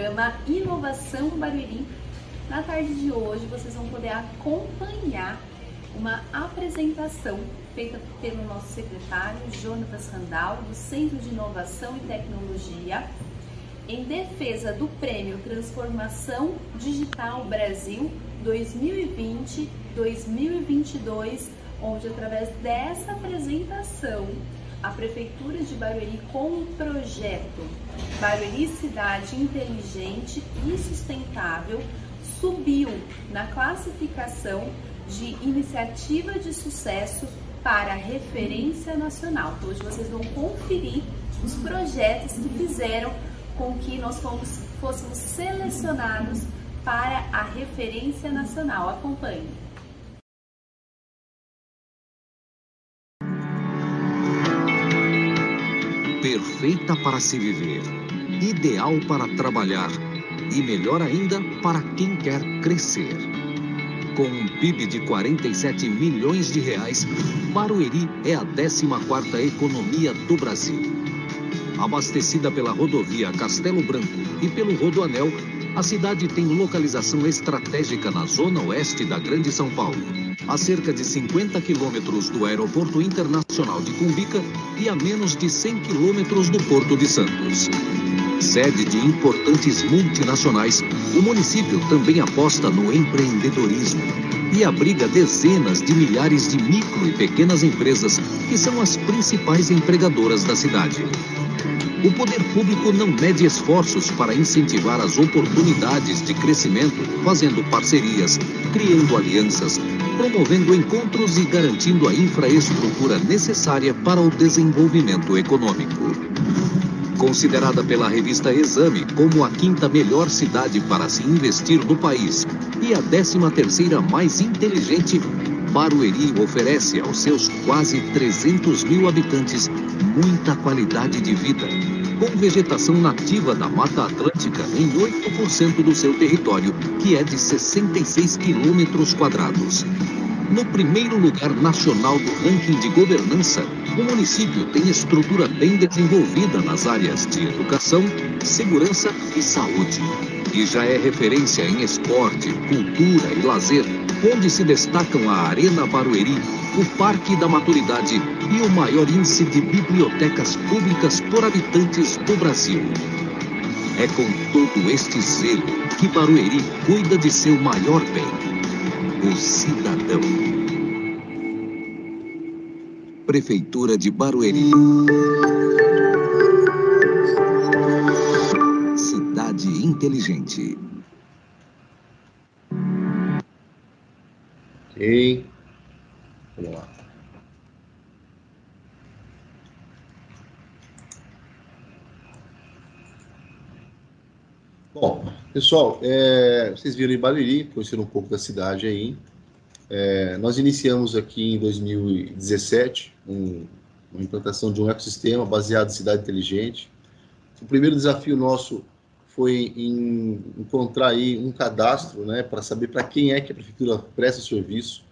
programa Inovação Barueri. Na tarde de hoje vocês vão poder acompanhar uma apresentação feita pelo nosso secretário Jonatas Randal, do Centro de Inovação e Tecnologia, em defesa do Prêmio Transformação Digital Brasil 2020-2022, onde através dessa apresentação a Prefeitura de Barueri com o projeto Barueri Cidade Inteligente e Sustentável subiu na classificação de iniciativa de sucesso para referência nacional. Então, hoje vocês vão conferir os projetos que fizeram com que nós fomos, fôssemos selecionados para a referência nacional. Acompanhe. Perfeita para se viver, ideal para trabalhar e melhor ainda para quem quer crescer. Com um PIB de 47 milhões de reais, Barueri é a 14ª economia do Brasil. Abastecida pela rodovia Castelo Branco e pelo Rodoanel, a cidade tem localização estratégica na zona oeste da Grande São Paulo, a cerca de 50 quilômetros do Aeroporto Internacional de Cumbica e a menos de 100 quilômetros do Porto de Santos. Sede de importantes multinacionais, o município também aposta no empreendedorismo e abriga dezenas de milhares de micro e pequenas empresas que são as principais empregadoras da cidade. O poder público não mede esforços para incentivar as oportunidades de crescimento, fazendo parcerias, criando alianças, promovendo encontros e garantindo a infraestrutura necessária para o desenvolvimento econômico. Considerada pela revista Exame como a quinta melhor cidade para se investir no país e a décima terceira mais inteligente, Barueri oferece aos seus quase 300 mil habitantes muita qualidade de vida, com vegetação nativa da Mata Atlântica em 8% do seu território, que é de 66 quilômetros quadrados. No primeiro lugar nacional do ranking de governança, o município tem estrutura bem desenvolvida nas áreas de educação, segurança e saúde. E já é referência em esporte, cultura e lazer, onde se destacam a Arena Barueri, o Parque da Maturidade e o maior índice de bibliotecas públicas por habitantes do Brasil. É com todo este zelo que Barueri cuida de seu maior bem, o cidadão. Prefeitura de Barueri. Cidade inteligente. Ok. Vamos lá. Bom, pessoal, é, vocês viram em Barueri, conheceram um pouco da cidade aí. É, nós iniciamos aqui em 2017 um, uma implantação de um ecossistema baseado em cidade inteligente. O primeiro desafio nosso foi em encontrar aí um cadastro, né, para saber para quem é que a prefeitura presta serviço,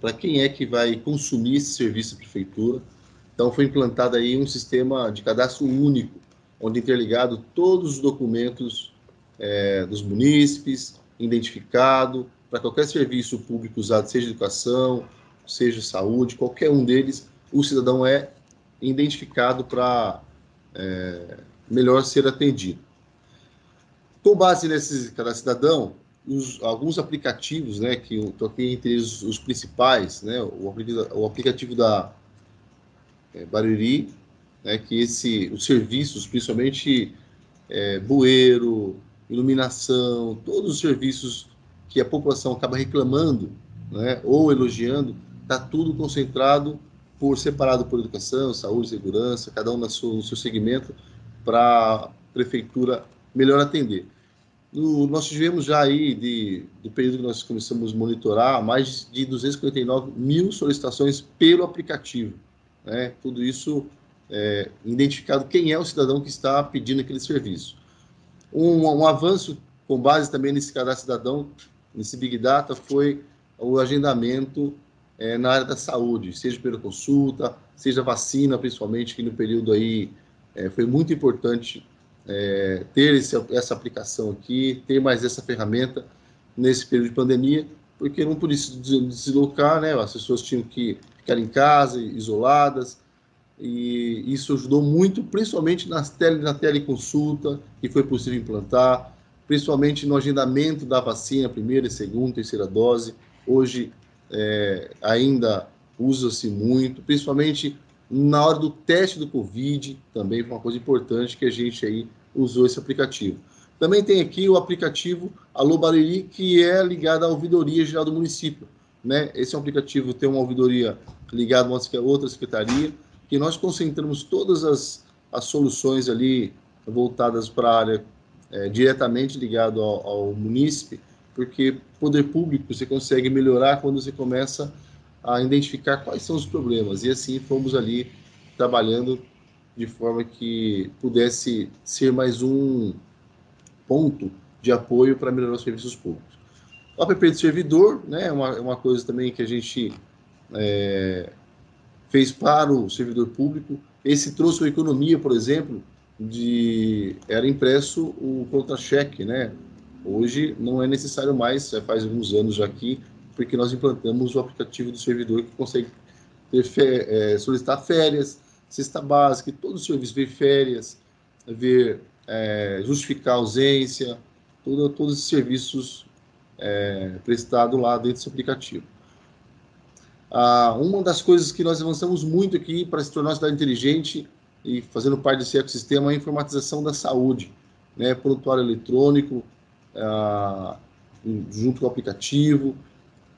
para quem é que vai consumir esse serviço da prefeitura. Então foi implantado aí um sistema de cadastro único, onde interligado todos os documentos é, dos munícipes, identificado para qualquer serviço público usado, seja educação, seja saúde, qualquer um deles, o cidadão é identificado para é, melhor ser atendido. Com base nesse cada cidadão, os, alguns aplicativos, né, que eu toquei entre eles os principais, né, o, o aplicativo da é, Barueri, né, que esse, os serviços, principalmente é, bueiro, iluminação, todos os serviços que a população acaba reclamando, né, ou elogiando, está tudo concentrado por separado por educação, saúde, segurança, cada um no seu, no seu segmento, para a prefeitura melhor atender. No, nós tivemos já aí, de, do período que nós começamos a monitorar, mais de 259 mil solicitações pelo aplicativo. Né? Tudo isso é, identificado quem é o cidadão que está pedindo aquele serviço. Um, um avanço com base também nesse cadastro cidadão, nesse Big Data, foi o agendamento é, na área da saúde, seja pela consulta, seja vacina, principalmente, que no período aí é, foi muito importante é, ter esse, essa aplicação aqui, ter mais essa ferramenta nesse período de pandemia, porque não podia se deslocar, né? As pessoas tinham que ficar em casa, isoladas, e isso ajudou muito, principalmente nas tele, na teleconsulta, que foi possível implantar, principalmente no agendamento da vacina, primeira, segunda, terceira dose. Hoje é, ainda usa-se muito, principalmente na hora do teste do Covid, também foi uma coisa importante que a gente aí usou esse aplicativo. Também tem aqui o aplicativo Alô Bariri, que é ligado à ouvidoria geral do município. Né? Esse é um aplicativo, tem uma ouvidoria ligada a outra secretaria, que nós concentramos todas as, as soluções ali voltadas para a área é, diretamente ligado ao, ao munícipe, porque poder público você consegue melhorar quando você começa a identificar quais são os problemas. E assim fomos ali trabalhando de forma que pudesse ser mais um ponto de apoio para melhorar os serviços públicos. O app de servidor né, é uma, uma coisa também que a gente é, fez para o servidor público. Esse trouxe a economia, por exemplo, de era impresso o contra-cheque, né? Hoje não é necessário mais, já faz alguns anos já aqui, porque nós implantamos o aplicativo do servidor que consegue ter, é, solicitar férias, cesta básica, todo o serviço, ver férias, ver é, justificar ausência, todo, todos os serviços é, prestados lá dentro desse aplicativo. Ah, uma das coisas que nós avançamos muito aqui para se tornar uma cidade inteligente e fazendo parte desse ecossistema a informatização da saúde, né? prontuário eletrônico, ah, junto com o aplicativo,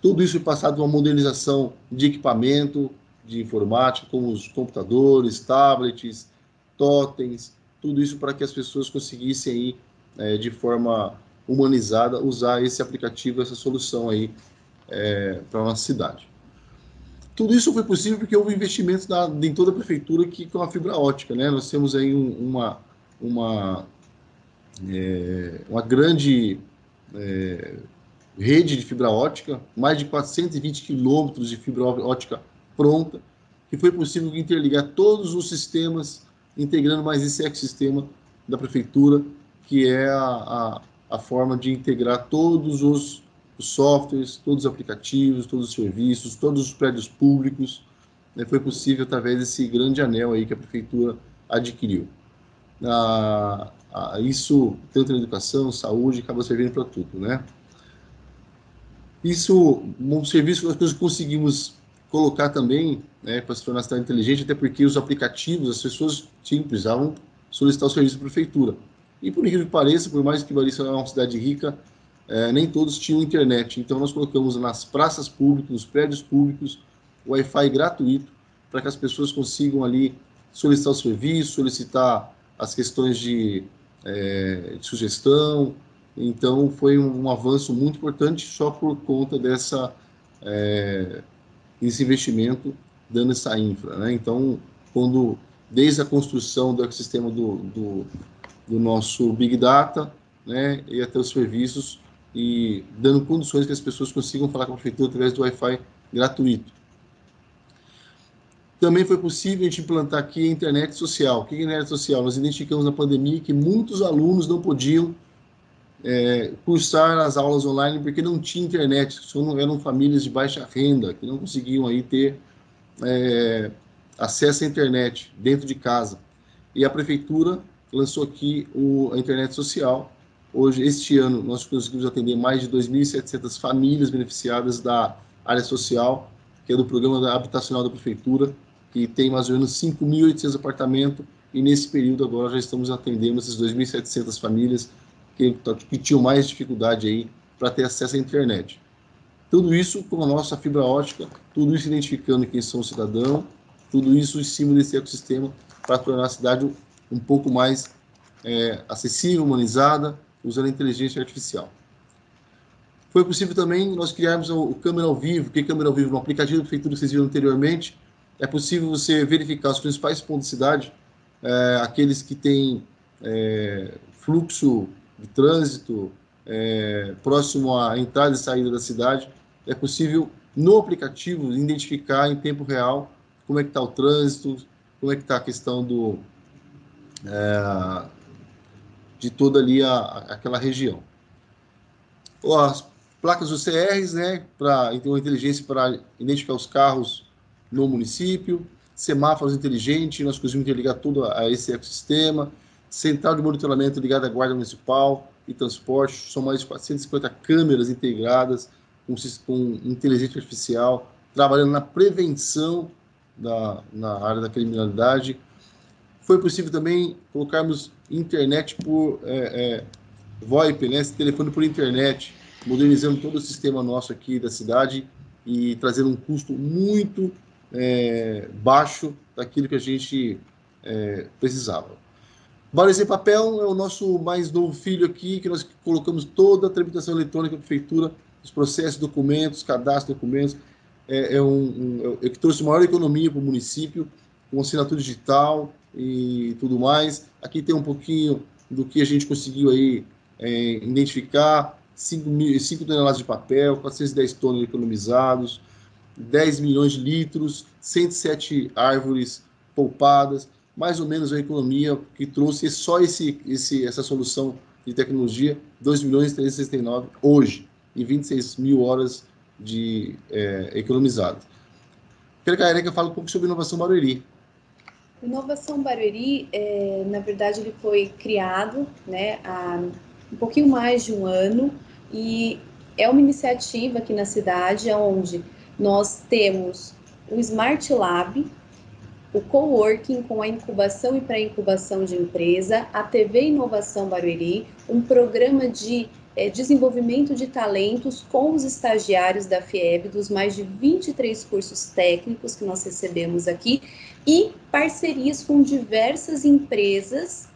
tudo isso passado uma modernização de equipamento, de informática, como os computadores, tablets, totens, tudo isso para que as pessoas conseguissem aí, é, de forma humanizada, usar esse aplicativo, essa solução aí é, para a nossa cidade. Tudo isso foi possível porque houve investimentos na, em toda a prefeitura que, com a fibra ótica. Né? Nós temos aí um, uma, uma, é, uma grande é, rede de fibra ótica, mais de 420 quilômetros de fibra ótica pronta, que foi possível interligar todos os sistemas, integrando mais esse ecossistema da prefeitura, que é a, a, a forma de integrar todos os os softwares, todos os aplicativos, todos os serviços, todos os prédios públicos. Né, foi possível através desse grande anel aí que a prefeitura adquiriu. Ah, ah, isso, tanto na educação, saúde, acaba servindo para tudo, né? Isso, um serviço que nós conseguimos colocar também, né, para se tornar cidade inteligente, até porque os aplicativos, as pessoas tinham, precisavam solicitar o serviço da prefeitura. E por incrível que pareça, por mais que Valência é uma cidade rica, é, nem todos tinham internet. Então, nós colocamos nas praças públicas, nos prédios públicos, Wi-Fi gratuito, para que as pessoas consigam ali solicitar o serviço, solicitar as questões de, é, de sugestão. Então, foi um, um, avanço muito importante só por conta dessa, é, desse investimento dando essa infra. Né? Então, quando desde a construção do ecossistema do, do, do nosso Big Data, né, e até os serviços, e dando condições que as pessoas consigam falar com a prefeitura através do Wi-Fi gratuito. Também foi possível a gente implantar aqui a internet social. O que é internet social? Nós identificamos na pandemia que muitos alunos não podiam é, cursar as aulas online porque não tinha internet, eram famílias de baixa renda, que não conseguiam aí ter é, acesso à internet dentro de casa. E a prefeitura lançou aqui o, a internet social, Hoje, este ano, nós conseguimos atender mais de 2.700 famílias beneficiadas da área social, que é do programa habitacional da prefeitura, que tem mais ou menos 5.800 apartamentos, e nesse período agora já estamos atendendo essas 2.700 famílias que, que tinham mais dificuldade aí para ter acesso à internet. Tudo isso com a nossa fibra ótica, tudo isso identificando quem são os cidadãos, tudo isso em cima desse ecossistema para tornar a cidade um pouco mais é, acessível, humanizada, usando a inteligência artificial. Foi possível também nós criarmos o, câmera ao vivo. O que é câmera ao vivo? No aplicativo da prefeitura que vocês viram anteriormente, é possível você verificar os principais pontos de cidade, é, aqueles que têm é, fluxo de trânsito é, próximo à entrada e saída da cidade. É possível, no aplicativo, identificar em tempo real como é que está o trânsito, como é que está a questão do, de toda ali a, aquela região. As placas UCRs, né, para então, inteligência para identificar os carros no município, semáforos inteligentes, nós conseguimos interligar tudo a esse ecossistema, central de monitoramento ligada à Guarda Municipal e Transporte, são mais de 450 câmeras integradas com, com inteligência artificial, trabalhando na prevenção da, na área da criminalidade. Foi possível também colocarmos internet por é, é, VoIP, né, esse telefone por internet, modernizando todo o sistema nosso aqui da cidade e trazendo um custo muito é, baixo daquilo que a gente é, precisava. Bares em Papel é o nosso mais novo filho aqui, que nós colocamos toda a tramitação eletrônica da prefeitura, os processos, documentos, cadastro documentos, é, é, um, um, é que trouxe maior economia para o município, com assinatura digital e tudo mais. Aqui tem um pouquinho do que a gente conseguiu aí é, identificar, 5, mil, 5 toneladas de papel, 410 toneladas economizados, 10 milhões de litros, 107 árvores poupadas, mais ou menos a economia que trouxe só esse, esse, essa solução de tecnologia, 2 milhões e 369 hoje, e 26 mil horas de é, economizadas. Quero que a Erika fale um pouco sobre inovação Barueri. Inovação Barueri, é, na verdade, ele foi criado né, há um pouquinho mais de um ano e é uma iniciativa aqui na cidade onde nós temos o Smart Lab, o coworking com a incubação e pré-incubação de empresa, a TV Inovação Barueri, um programa de é, desenvolvimento de talentos com os estagiários da FIEB, dos mais de 23 cursos técnicos que nós recebemos aqui, e parcerias com diversas empresas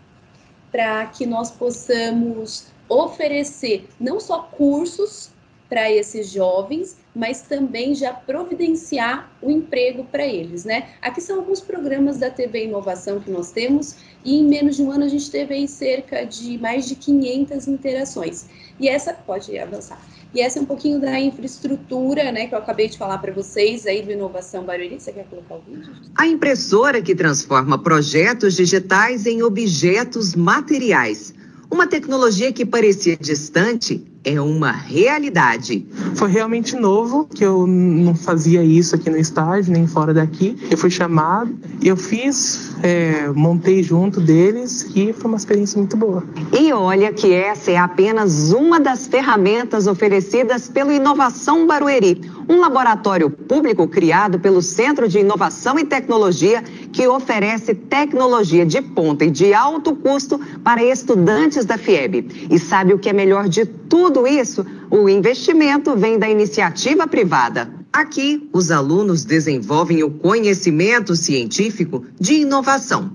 para que nós possamos oferecer não só cursos para esses jovens, mas também já providenciar o emprego para eles, né? Aqui são alguns programas da TV Inovação que nós temos e em menos de um ano a gente teve aí cerca de mais de 500 interações. E essa pode avançar. E essa é um pouquinho da infraestrutura, né, que eu acabei de falar para vocês aí do Inovação Barueri. Você quer colocar o vídeo? A impressora que transforma projetos digitais em objetos materiais. Uma tecnologia que parecia distante é uma realidade. Foi realmente novo, que eu não fazia isso aqui no estádio, nem fora daqui. Eu fui chamado, eu fiz, é, montei junto deles e foi uma experiência muito boa. E olha que essa é apenas uma das ferramentas oferecidas pelo Inovação Barueri, um laboratório público criado pelo Centro de Inovação e Tecnologia que oferece tecnologia de ponta e de alto custo para estudantes da FIEB. E sabe o que é melhor de tudo isso? O investimento vem da iniciativa privada. Aqui, os alunos desenvolvem o conhecimento científico de inovação.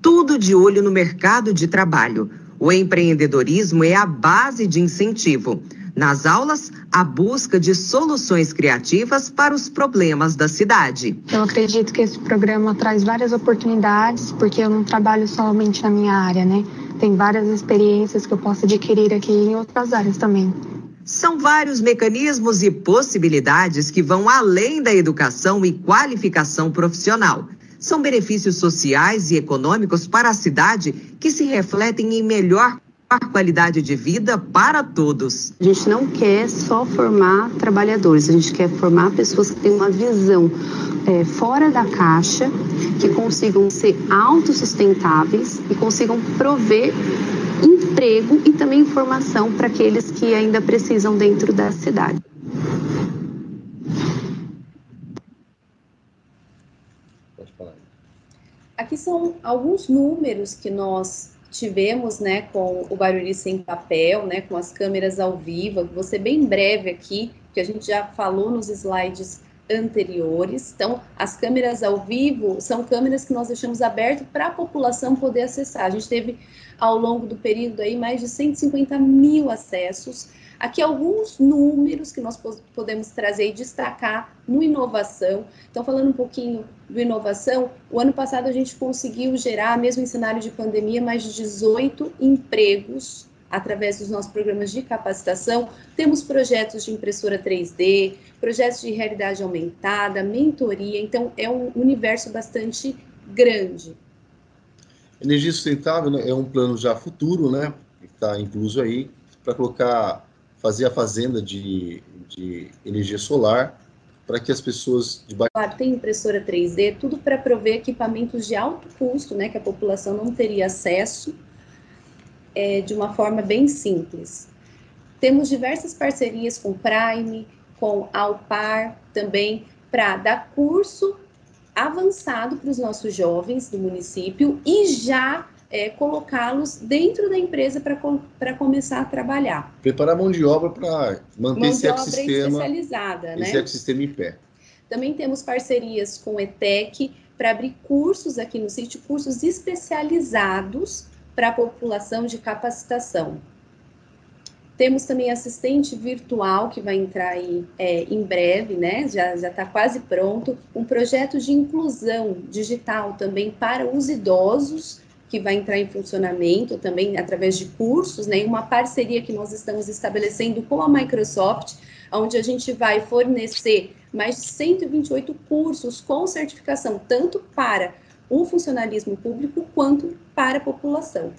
Tudo de olho no mercado de trabalho. O empreendedorismo é a base de incentivo. Nas aulas, a busca de soluções criativas para os problemas da cidade. Eu acredito que esse programa traz várias oportunidades, porque eu não trabalho somente na minha área, né? Tem várias experiências que eu posso adquirir aqui em outras áreas também. São vários mecanismos e possibilidades que vão além da educação e qualificação profissional. São benefícios sociais e econômicos para a cidade que se refletem em melhor qualidade de vida para todos. A gente não quer só formar trabalhadores, a gente quer formar pessoas que têm uma visão é, fora da caixa, que consigam ser autossustentáveis e consigam prover emprego e também informação para aqueles que ainda precisam dentro da cidade. Aqui são alguns números que nós tivemos, né, com o Barueri sem papel, né, com as câmeras ao vivo, ser bem breve aqui, que a gente já falou nos slides anteriores. Então, as câmeras ao vivo são câmeras que nós deixamos aberto para a população poder acessar. A gente teve, ao longo do período, aí, mais de 150 mil acessos. Aqui alguns números que nós podemos trazer e destacar no inovação. Então, falando um pouquinho do inovação, o ano passado a gente conseguiu gerar, mesmo em cenário de pandemia, mais de 18 empregos através dos nossos programas de capacitação. Temos projetos de impressora 3D, projetos de realidade aumentada, mentoria, então é um universo bastante grande. Energia sustentável né, é um plano já futuro, né? está incluso aí, para colocar, fazer a fazenda de, de energia solar para que as pessoas de baixo... Tem impressora 3D, tudo para prover equipamentos de alto custo, né, que a população não teria acesso é, de uma forma bem simples. Temos diversas parcerias com Prime, com Alpar também, para dar curso avançado para os nossos jovens do município e já é, colocá-los dentro da empresa para começar a trabalhar. Preparar mão de obra para manter mão esse ecossistema, especializada, esse né? ecossistema em pé. Também temos parcerias com o ETEC para abrir cursos aqui no sítio, cursos especializados para a população de capacitação. Temos também assistente virtual que vai entrar aí é, em breve, né? Já está quase pronto. Um projeto de inclusão digital também para os idosos que vai entrar em funcionamento também através de cursos, né? Uma parceria que nós estamos estabelecendo com a Microsoft, onde a gente vai fornecer mais de 128 cursos com certificação, tanto para o funcionalismo público quanto para a população.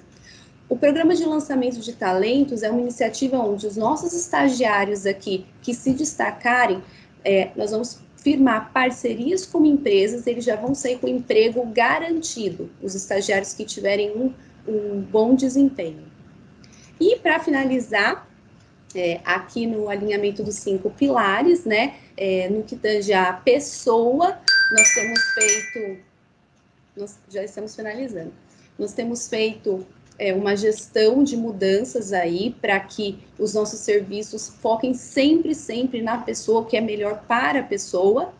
O programa de lançamento de talentos é uma iniciativa onde os nossos estagiários aqui que se destacarem, é, nós vamos firmar parcerias com empresas, eles já vão sair com emprego garantido, os estagiários que tiverem um, um bom desempenho. E para finalizar, é, aqui no alinhamento dos cinco pilares, né, é, no que tange a pessoa, nós temos feito, nós já estamos finalizando, nós temos feito é, uma gestão de mudanças aí para que os nossos serviços foquem sempre, sempre na pessoa, que é melhor para a pessoa.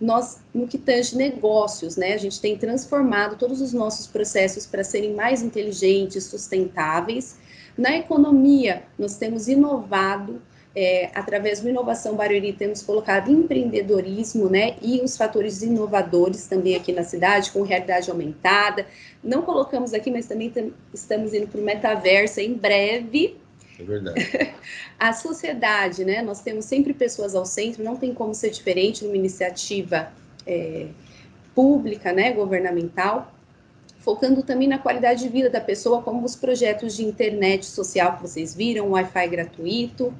Nós, no que tange negócios, né, a gente tem transformado todos os nossos processos para serem mais inteligentes, sustentáveis. Na economia, nós temos inovado, é, através do Inovação Barueri, temos colocado empreendedorismo, né, e os fatores inovadores também aqui na cidade, com realidade aumentada. Não colocamos aqui, mas também estamos indo para o metaverso em breve. É verdade. a sociedade, né, nós temos sempre pessoas ao centro, não tem como ser diferente numa iniciativa é, pública, né, governamental focando também na qualidade de vida da pessoa, como os projetos de internet social que vocês viram, Wi-Fi gratuito,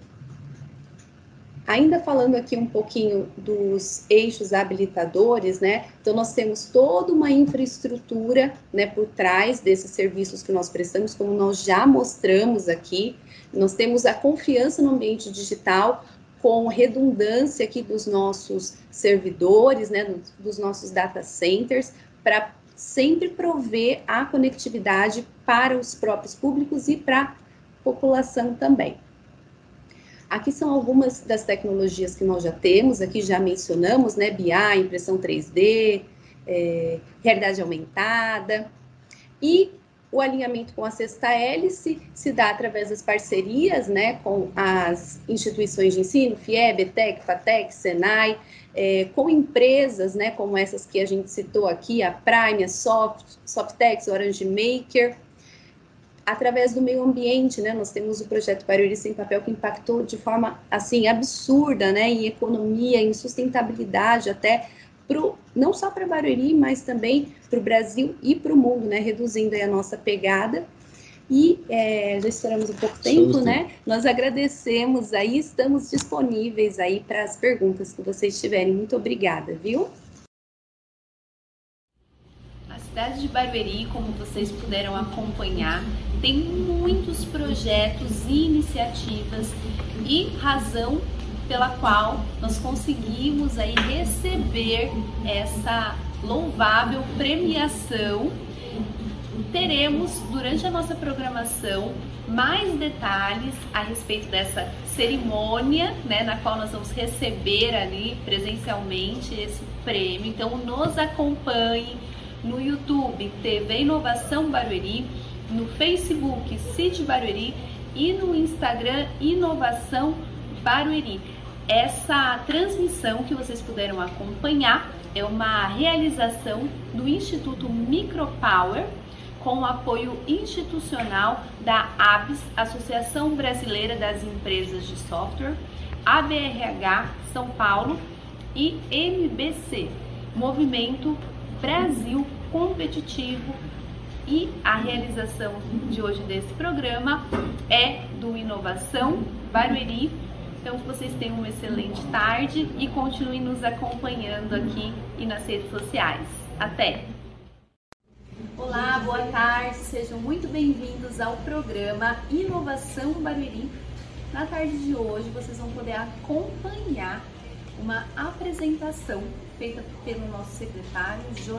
Ainda falando aqui um pouquinho dos eixos habilitadores, né? Então, nós temos toda uma infraestrutura, né, por trás desses serviços que nós prestamos, como nós já mostramos aqui. Nós temos a confiança no ambiente digital, com redundância aqui dos nossos servidores, né, dos nossos data centers, para sempre prover a conectividade para os próprios públicos e para a população também. Aqui são algumas das tecnologias que nós já temos, aqui já mencionamos, né, BI, impressão 3D, é, realidade aumentada, e o alinhamento com a sexta hélice se dá através das parcerias, né, com as instituições de ensino, FIEB, ETEC, FATEC, SENAI, é, com empresas, né, como essas que a gente citou aqui, a Prime, a Soft, Softex, Orange Maker, através do meio ambiente, né? Nós temos o projeto Barueri Sem Papel que impactou de forma assim absurda, né? Em economia, em sustentabilidade, até pro, não só para Barueri, mas também para o Brasil e para o mundo, né? Reduzindo a nossa pegada. E é, já estouramos um pouco tempo, né? Nós agradecemos aí, estamos disponíveis aí para as perguntas que vocês tiverem. Muito obrigada, viu? Cidade de Barueri, como vocês puderam acompanhar, tem muitos projetos e iniciativas e razão pela qual nós conseguimos aí receber essa louvável premiação. Teremos durante a nossa programação mais detalhes a respeito dessa cerimônia, né, na qual nós vamos receber ali presencialmente esse prêmio. Então nos acompanhe no YouTube TV Inovação Barueri no Facebook Cid Barueri e no Instagram Inovação Barueri. Essa transmissão que vocês puderam acompanhar é uma realização do Instituto Micropower com o apoio institucional da ABS, Associação Brasileira das Empresas de Software, ABRH São Paulo e MBC, Movimento Brasil Competitivo E a realização de hoje desse programa é do Inovação Barueri. Então, vocês tenham uma excelente tarde e continuem nos acompanhando aqui e nas redes sociais. Até! Olá, boa tarde, sejam muito bem-vindos ao programa Inovação Barueri. Na tarde de hoje, vocês vão poder acompanhar uma apresentação feita pelo nosso secretário, Jonas.